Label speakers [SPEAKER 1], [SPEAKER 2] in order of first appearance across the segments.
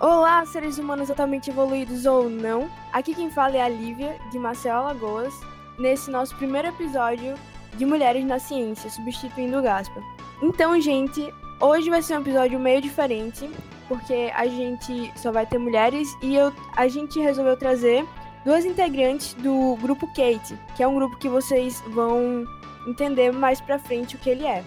[SPEAKER 1] Olá, seres humanos totalmente evoluídos ou não. Aqui quem fala é a Lívia, de Maceió, Alagoas, nesse nosso primeiro episódio de Mulheres na Ciência, substituindo o Gaspa. Então, gente, hoje vai ser um episódio meio diferente, porque a gente só vai ter mulheres e eu, a gente resolveu trazer duas integrantes do grupo Kate, que é um grupo que vocês vão entender mais pra frente o que ele é.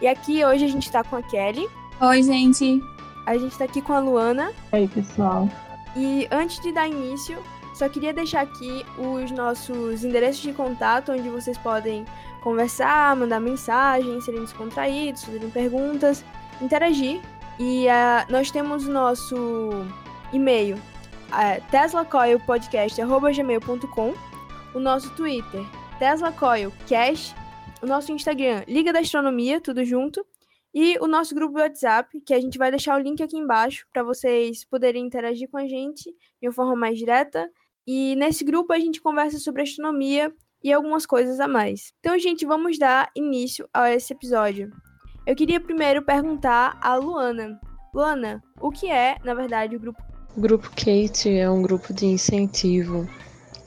[SPEAKER 1] E aqui hoje a gente tá com a Kelly.
[SPEAKER 2] Oi, gente.
[SPEAKER 1] A gente tá aqui com a Luana.
[SPEAKER 3] Oi, pessoal.
[SPEAKER 1] E antes de dar início, só queria deixar aqui os nossos endereços de contato, onde vocês podem conversar, mandar mensagens, serem descontraídos, fazerem perguntas, interagir. E uh, nós temos o nosso e-mail, uh, teslacoilpodcast.gmail.com, o nosso Twitter, teslacoilcast, o nosso Instagram, Liga da Astronomia, tudo junto, e o nosso grupo do WhatsApp, que a gente vai deixar o link aqui embaixo para vocês poderem interagir com a gente de uma forma mais direta. E nesse grupo a gente conversa sobre astronomia e algumas coisas a mais. Então, gente, vamos dar início a esse episódio. Eu queria primeiro perguntar a Luana. Luana, o que é, na verdade, o grupo?
[SPEAKER 3] O grupo Kate é um grupo de incentivo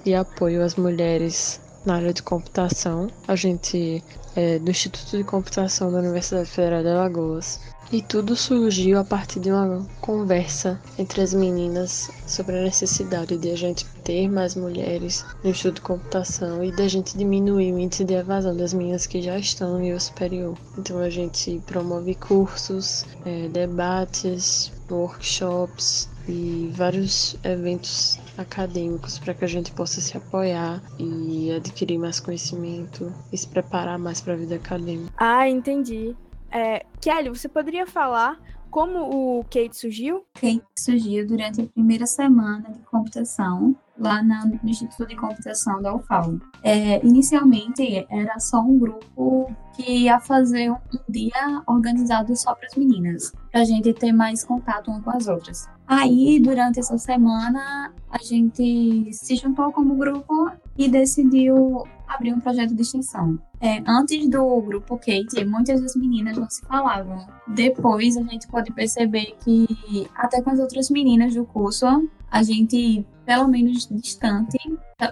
[SPEAKER 3] e apoio às mulheres na área de computação. A gente é do Instituto de Computação da Universidade Federal de Alagoas. E tudo surgiu a partir de uma conversa entre as meninas sobre a necessidade de a gente ter mais mulheres no estudo de computação e da gente diminuir o índice de evasão das meninas que já estão no nível superior. Então a gente promove cursos, é, debates, workshops e vários eventos acadêmicos para que a gente possa se apoiar e adquirir mais conhecimento e se preparar mais para a vida acadêmica.
[SPEAKER 1] Ah, entendi. É, Kelly, você poderia falar como o Kate surgiu?
[SPEAKER 2] Kate surgiu durante a primeira semana de computação lá na, no Instituto de Computação da UFAL. É, inicialmente era só um grupo que ia fazer um dia organizado só para as meninas, para a gente ter mais contato uma com as outras. Aí, durante essa semana, a gente se juntou como grupo e decidiu abrir um projeto de extensão. É, antes do grupo Kate, muitas das meninas não se falavam. Depois, a gente pode perceber que, até com as outras meninas do curso, a gente, pelo menos distante,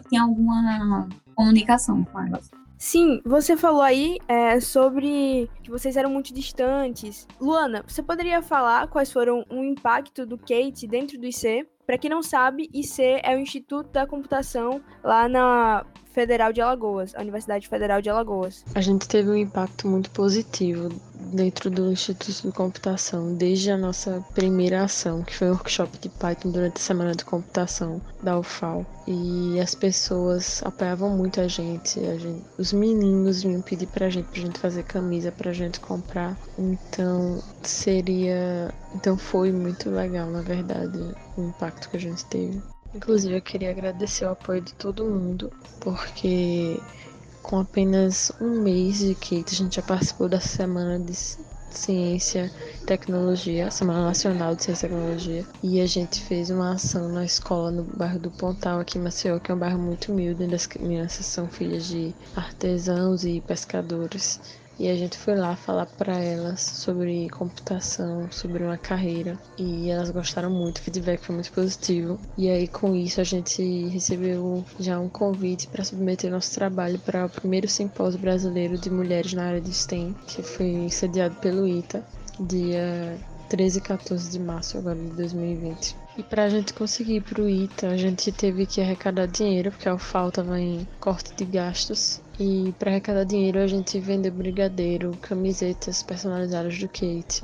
[SPEAKER 2] tinha alguma comunicação com elas.
[SPEAKER 1] Sim, você falou aí é, sobre que vocês eram muito distantes. Luana, você poderia falar quais foram o impacto do Kate dentro do IC? Para quem não sabe, IC é o Instituto da Computação lá na Federal de Alagoas, a Universidade Federal de Alagoas.
[SPEAKER 3] A gente teve um impacto muito positivo dentro do Instituto de Computação, desde a nossa primeira ação, que foi o workshop de Python durante a Semana de Computação da UFAL. E as pessoas apoiavam muito a gente, a gente os meninos vinham pedir pra gente, pra gente fazer camisa, pra gente comprar. Então seria. Então foi muito legal, na verdade, o impacto que a gente teve. Inclusive, eu queria agradecer o apoio de todo mundo, porque com apenas um mês de Kate, a gente já participou da Semana de Ciência e Tecnologia, Semana Nacional de Ciência e Tecnologia, e a gente fez uma ação na escola no bairro do Pontal, aqui em Maceió, que é um bairro muito humilde, onde as crianças são filhas de artesãos e pescadores. E a gente foi lá falar para elas sobre computação, sobre uma carreira. E elas gostaram muito, o feedback foi muito positivo. E aí com isso a gente recebeu já um convite para submeter nosso trabalho para o primeiro simpósio brasileiro de mulheres na área de STEM, que foi sediado pelo ITA, dia 13 e 14 de março agora de 2020. E para a gente conseguir ir para o ITA, a gente teve que arrecadar dinheiro, porque a UFAL estava em corte de gastos. E para arrecadar dinheiro a gente vendeu brigadeiro, camisetas personalizadas do Kate,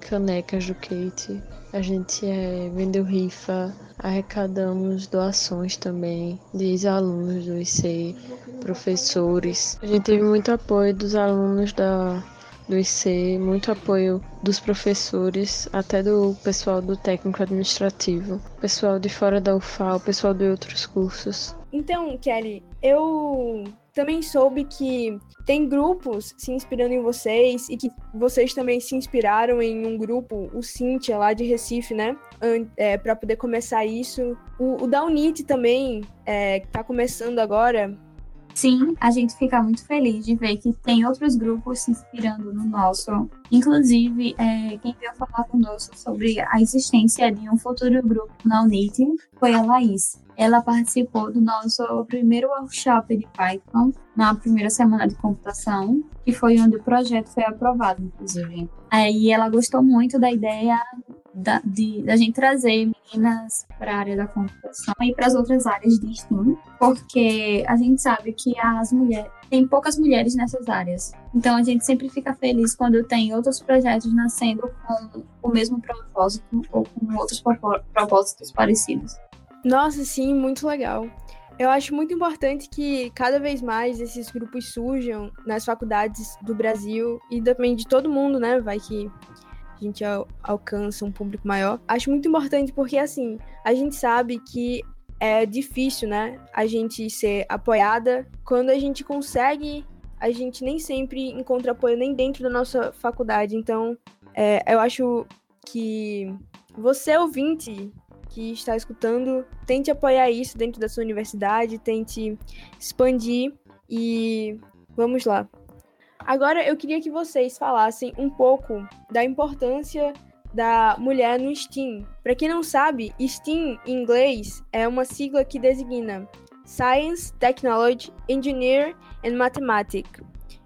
[SPEAKER 3] canecas do Kate. A gente é, vendeu rifa, arrecadamos doações também de ex-alunos do IC, professores. A gente teve muito apoio dos alunos da, do IC, muito apoio dos professores, até do pessoal do técnico administrativo, pessoal de fora da UFAL, pessoal de outros cursos.
[SPEAKER 1] Então, Kelly, eu também soube que tem grupos se inspirando em vocês e que vocês também se inspiraram em um grupo, o Cintia, lá de Recife, né? É, para poder começar isso. O, o também, é, que tá começando agora,
[SPEAKER 2] Sim, a gente fica muito feliz de ver que tem outros grupos se inspirando no nosso. Inclusive, é, quem veio falar conosco sobre a existência de um futuro grupo na Unity foi a Laís. Ela participou do nosso primeiro workshop de Python na primeira semana de computação, que foi onde o projeto foi aprovado, inclusive. Aí ela gostou muito da ideia da, de, da gente trazer meninas para a área da computação e para as outras áreas de STEAM, porque a gente sabe que as mulheres tem poucas mulheres nessas áreas. Então a gente sempre fica feliz quando tem outros projetos nascendo com o mesmo propósito ou com outros propósitos parecidos.
[SPEAKER 1] Nossa, sim, muito legal. Eu acho muito importante que cada vez mais esses grupos surjam nas faculdades do Brasil e também de todo mundo, né? Vai que a gente al alcança um público maior. Acho muito importante porque, assim, a gente sabe que é difícil, né? A gente ser apoiada. Quando a gente consegue, a gente nem sempre encontra apoio nem dentro da nossa faculdade. Então, é, eu acho que você, ouvinte, que está escutando, tente apoiar isso dentro da sua universidade, tente expandir e vamos lá. Agora eu queria que vocês falassem um pouco da importância da mulher no STEAM. Para quem não sabe, STEAM em inglês é uma sigla que designa Science, Technology, Engineer and Mathematics.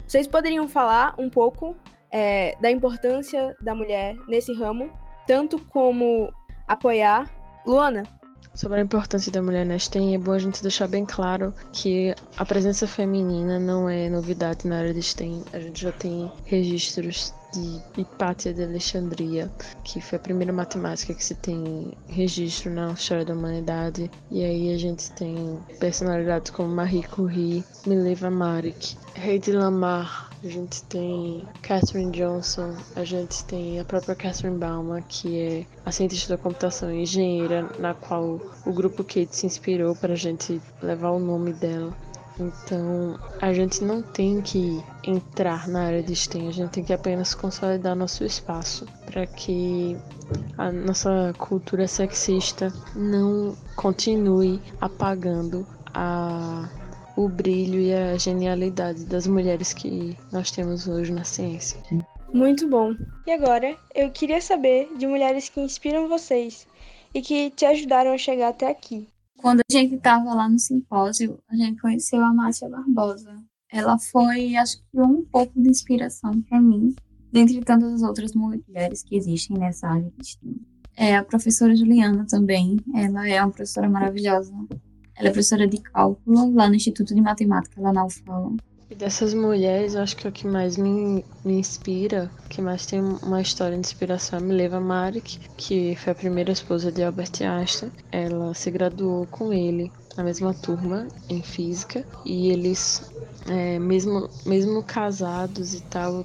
[SPEAKER 1] Vocês poderiam falar um pouco é, da importância da mulher nesse ramo, tanto como apoiar Luana.
[SPEAKER 3] Sobre a importância da mulher na STEM, é bom a gente deixar bem claro que a presença feminina não é novidade na área de STEM. A gente já tem registros de Hipátia de Alexandria, que foi a primeira matemática que se tem registro na história da humanidade. E aí a gente tem personalidades como Marie Curie, Mileva Maric, Heidi Lamar, a gente tem Catherine Johnson, a gente tem a própria Catherine Bauman, que é a cientista da computação e engenheira, na qual o grupo Kate se inspirou para a gente levar o nome dela. Então, a gente não tem que entrar na área de STEM, a gente tem que apenas consolidar nosso espaço para que a nossa cultura sexista não continue apagando a o brilho e a genialidade das mulheres que nós temos hoje na ciência.
[SPEAKER 1] Muito bom. E agora, eu queria saber de mulheres que inspiram vocês e que te ajudaram a chegar até aqui.
[SPEAKER 2] Quando a gente estava lá no simpósio, a gente conheceu a Márcia Barbosa. Ela foi, acho que, um pouco de inspiração para mim, dentre tantas as outras mulheres que existem nessa área de É, a professora Juliana também, ela é uma professora maravilhosa. Ela é professora de cálculo lá no Instituto de Matemática, lá na UFAL.
[SPEAKER 3] E dessas mulheres, eu acho que o que mais me, me inspira, que mais tem uma história de inspiração, é a Mileva que foi a primeira esposa de Albert Einstein. Ela se graduou com ele na mesma turma em física e eles é, mesmo mesmo casados e tal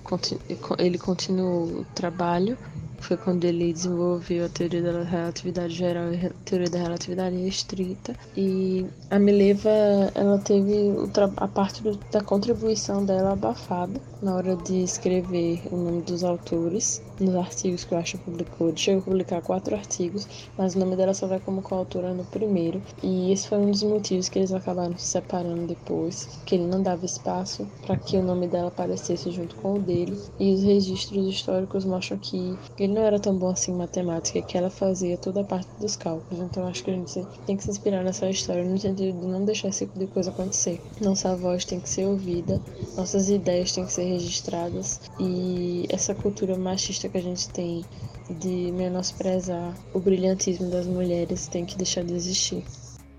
[SPEAKER 3] ele continuou o trabalho foi quando ele desenvolveu a teoria da relatividade geral e a teoria da relatividade restrita. E a Mileva, ela teve a parte da contribuição dela abafada na hora de escrever o nome dos autores nos artigos que o Asha publicou. Chegou a publicar quatro artigos, mas o nome dela só vai como coautora no primeiro. E esse foi um dos motivos que eles acabaram se separando depois, que ele não dava espaço para que o nome dela aparecesse junto com o dele. E os registros históricos mostram que ele não era tão bom assim em matemática, que ela fazia toda a parte dos cálculos. Então acho que a gente tem que se inspirar nessa história no sentido de não deixar esse tipo de coisa acontecer. Nossa voz tem que ser ouvida, nossas ideias têm que ser registradas e essa cultura machista que a gente tem de menosprezar o brilhantismo das mulheres tem que deixar de existir.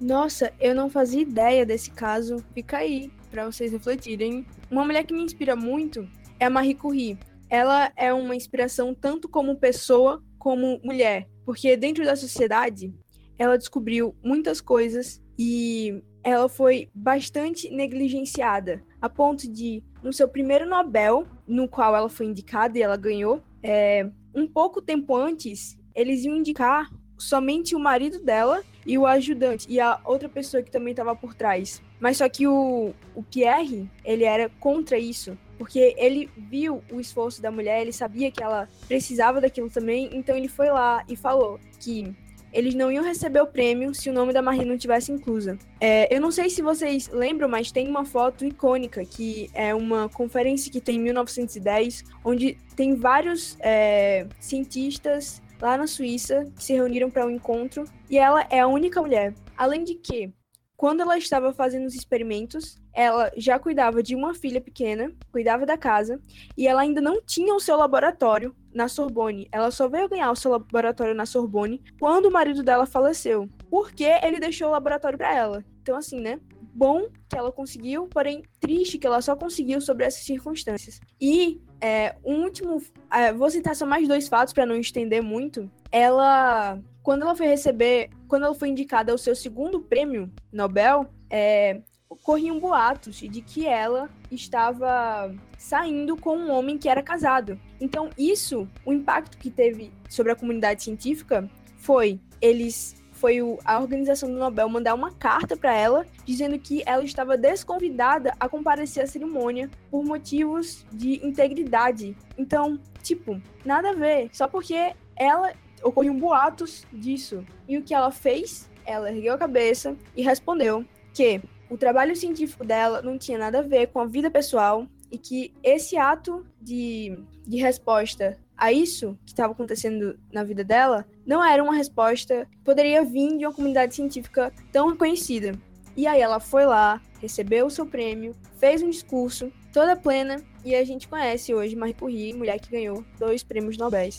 [SPEAKER 1] Nossa, eu não fazia ideia desse caso. Fica aí para vocês refletirem. Uma mulher que me inspira muito é a Marie Curie. Ela é uma inspiração tanto como pessoa como mulher, porque dentro da sociedade ela descobriu muitas coisas e ela foi bastante negligenciada, a ponto de, no seu primeiro Nobel, no qual ela foi indicada e ela ganhou, é, um pouco tempo antes, eles iam indicar somente o marido dela e o ajudante e a outra pessoa que também estava por trás. Mas só que o, o Pierre, ele era contra isso, porque ele viu o esforço da mulher, ele sabia que ela precisava daquilo também, então ele foi lá e falou que eles não iam receber o prêmio se o nome da Marie não tivesse inclusa. É, eu não sei se vocês lembram, mas tem uma foto icônica que é uma conferência que tem em 1910, onde tem vários é, cientistas lá na Suíça que se reuniram para um encontro e ela é a única mulher. Além de que, quando ela estava fazendo os experimentos, ela já cuidava de uma filha pequena, cuidava da casa, e ela ainda não tinha o seu laboratório na Sorbonne. Ela só veio ganhar o seu laboratório na Sorbonne quando o marido dela faleceu, porque ele deixou o laboratório para ela. Então, assim, né? Bom que ela conseguiu, porém triste que ela só conseguiu sobre essas circunstâncias. E é, um último. É, vou citar só mais dois fatos para não estender muito. Ela. Quando ela foi receber. Quando ela foi indicada ao seu segundo prêmio Nobel, é, corriam boatos de que ela estava saindo com um homem que era casado. Então, isso, o impacto que teve sobre a comunidade científica foi eles foi a organização do Nobel mandar uma carta para ela dizendo que ela estava desconvidada a comparecer à cerimônia por motivos de integridade. Então, tipo, nada a ver, só porque ela ocorriam boatos disso. E o que ela fez? Ela ergueu a cabeça e respondeu que o trabalho científico dela não tinha nada a ver com a vida pessoal e que esse ato de, de resposta a isso que estava acontecendo na vida dela não era uma resposta que poderia vir de uma comunidade científica tão reconhecida. E aí ela foi lá, recebeu o seu prêmio, fez um discurso toda plena e a gente conhece hoje Marie Curie, mulher que ganhou dois prêmios Nobel.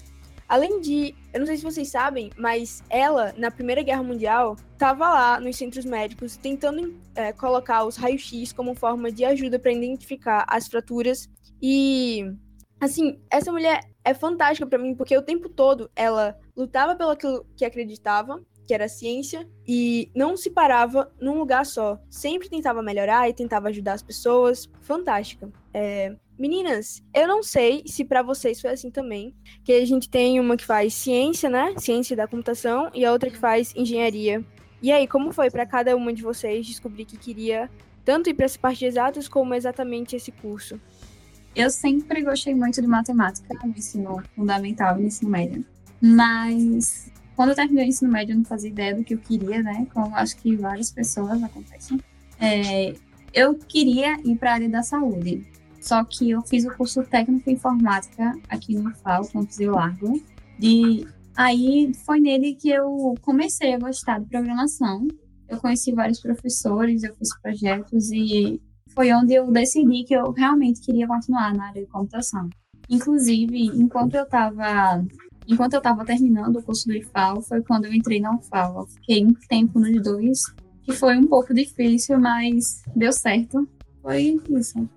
[SPEAKER 1] Além de, eu não sei se vocês sabem, mas ela, na Primeira Guerra Mundial, estava lá nos centros médicos tentando é, colocar os raios-x como forma de ajuda para identificar as fraturas. E, assim, essa mulher é fantástica para mim, porque o tempo todo ela lutava pelo que acreditava, que era ciência, e não se parava num lugar só. Sempre tentava melhorar e tentava ajudar as pessoas. Fantástica. É, Meninas, eu não sei se para vocês foi assim também, que a gente tem uma que faz ciência, né? Ciência da computação e a outra que faz engenharia. E aí, como foi para cada uma de vocês descobrir que queria tanto ir para essa parte de exatas como exatamente esse curso?
[SPEAKER 2] Eu sempre gostei muito de matemática no ensino fundamental e no ensino médio. Mas quando eu terminei o ensino médio, eu não fazia ideia do que eu queria, né? Como acho que várias pessoas acontecem. É, eu queria ir para a área da saúde. Só que eu fiz o curso técnico em informática aqui no FAO, Campus Rio Largo. E aí foi nele que eu comecei a gostar de programação. Eu conheci vários professores, eu fiz projetos e foi onde eu decidi que eu realmente queria continuar na área de computação. Inclusive, enquanto eu estava enquanto eu estava terminando o curso do IFAO, foi quando eu entrei na UFAO. Eu fiquei um tempo nos dois, que foi um pouco difícil, mas deu certo. Foi isso.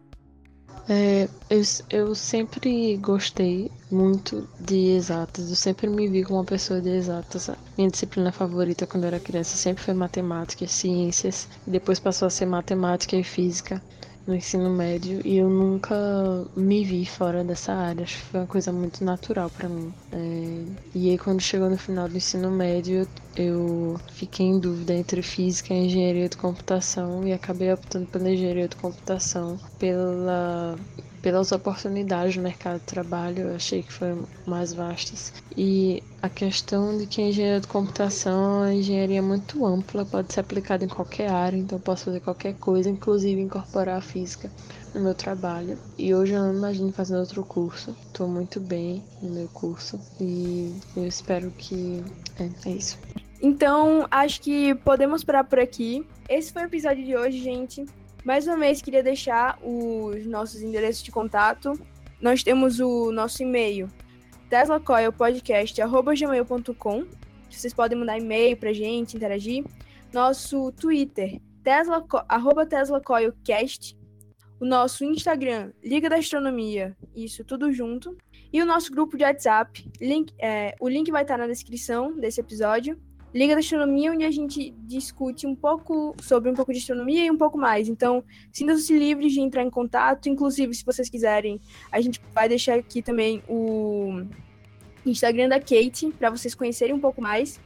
[SPEAKER 3] É, eu, eu sempre gostei muito de exatas. Eu sempre me vi como uma pessoa de exatas. Minha disciplina favorita quando eu era criança sempre foi matemática e ciências. E depois passou a ser matemática e física no ensino médio e eu nunca me vi fora dessa área. Acho que foi uma coisa muito natural para mim. É... E aí, quando chegou no final do ensino médio, eu fiquei em dúvida entre física e engenharia de computação e acabei optando pela engenharia de computação pela pelas oportunidades no mercado de trabalho, eu achei que foram mais vastas. E a questão de que a engenharia de computação é uma engenharia muito ampla, pode ser aplicada em qualquer área, então eu posso fazer qualquer coisa, inclusive incorporar a física no meu trabalho. E hoje eu não imagino fazendo outro curso. Estou muito bem no meu curso e eu espero que. É, é isso.
[SPEAKER 1] Então, acho que podemos parar por aqui. Esse foi o episódio de hoje, gente. Mais uma vez, queria deixar os nossos endereços de contato. Nós temos o nosso e-mail, teslacoilpodcast.gmail.com. Vocês podem mandar e-mail pra gente, interagir. Nosso Twitter, tesla, arroba teslacoilcast. O nosso Instagram, Liga da Astronomia. Isso, tudo junto. E o nosso grupo de WhatsApp. Link, é, o link vai estar na descrição desse episódio. Liga da Astronomia, onde a gente discute um pouco sobre um pouco de astronomia e um pouco mais. Então, sintam-se livres de entrar em contato. Inclusive, se vocês quiserem, a gente vai deixar aqui também o Instagram da Kate, para vocês conhecerem um pouco mais.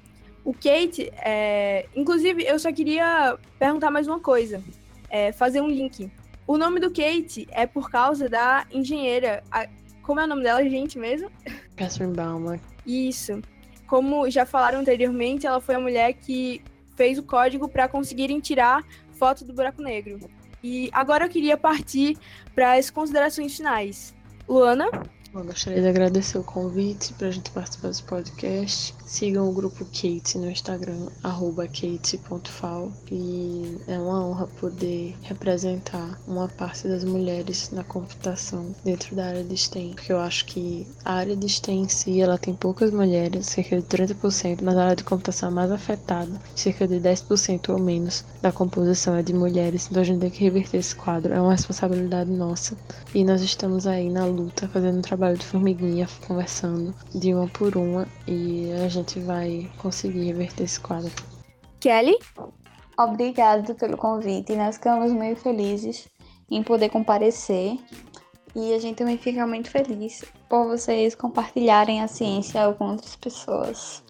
[SPEAKER 1] O Kate, é... inclusive, eu só queria perguntar mais uma coisa, é, fazer um link. O nome do Kate é por causa da engenheira. A... Como é o nome dela, gente, mesmo?
[SPEAKER 3] Catherine Bauman.
[SPEAKER 1] Isso como já falaram anteriormente, ela foi a mulher que fez o código para conseguirem tirar foto do buraco negro. E agora eu queria partir para as considerações finais. Luana?
[SPEAKER 3] Eu gostaria de agradecer o convite para a gente participar desse podcast. Sigam o grupo Kate no Instagram, kate.fal. E é uma honra poder representar uma parte das mulheres na computação dentro da área de STEM. Porque eu acho que a área de STEM em si, ela tem poucas mulheres, cerca de 30%, mas a área de computação é mais afetada, cerca de 10% ou menos da composição é de mulheres. Então a gente tem que reverter esse quadro. É uma responsabilidade nossa. E nós estamos aí na luta, fazendo um trabalho trabalho de formiguinha, conversando de uma por uma e a gente vai conseguir reverter esse quadro.
[SPEAKER 1] Kelly?
[SPEAKER 2] Obrigada pelo convite. Nós ficamos muito felizes em poder comparecer e a gente também fica muito feliz por vocês compartilharem a ciência com outras pessoas.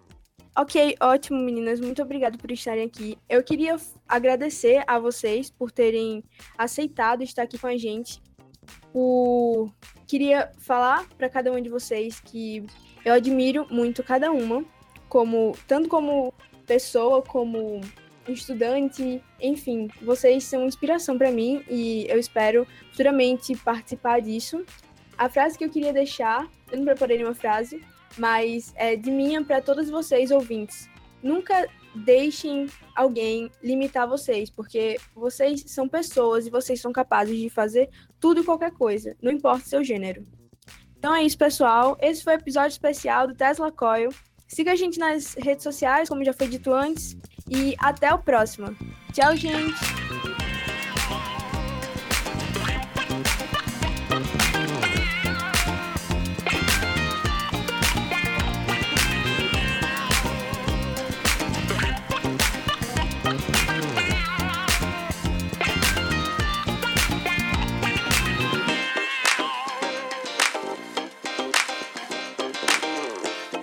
[SPEAKER 1] Ok, ótimo, meninas. Muito obrigada por estarem aqui. Eu queria agradecer a vocês por terem aceitado estar aqui com a gente, por queria falar para cada um de vocês que eu admiro muito cada uma, como tanto como pessoa, como estudante, enfim, vocês são inspiração para mim e eu espero futuramente participar disso. A frase que eu queria deixar, eu não preparei nenhuma frase, mas é de minha para todos vocês ouvintes. Nunca deixem alguém limitar vocês, porque vocês são pessoas e vocês são capazes de fazer tudo e qualquer coisa, não importa o seu gênero. Então é isso, pessoal. Esse foi o episódio especial do Tesla Coil. Siga a gente nas redes sociais, como já foi dito antes, e até o próximo. Tchau, gente!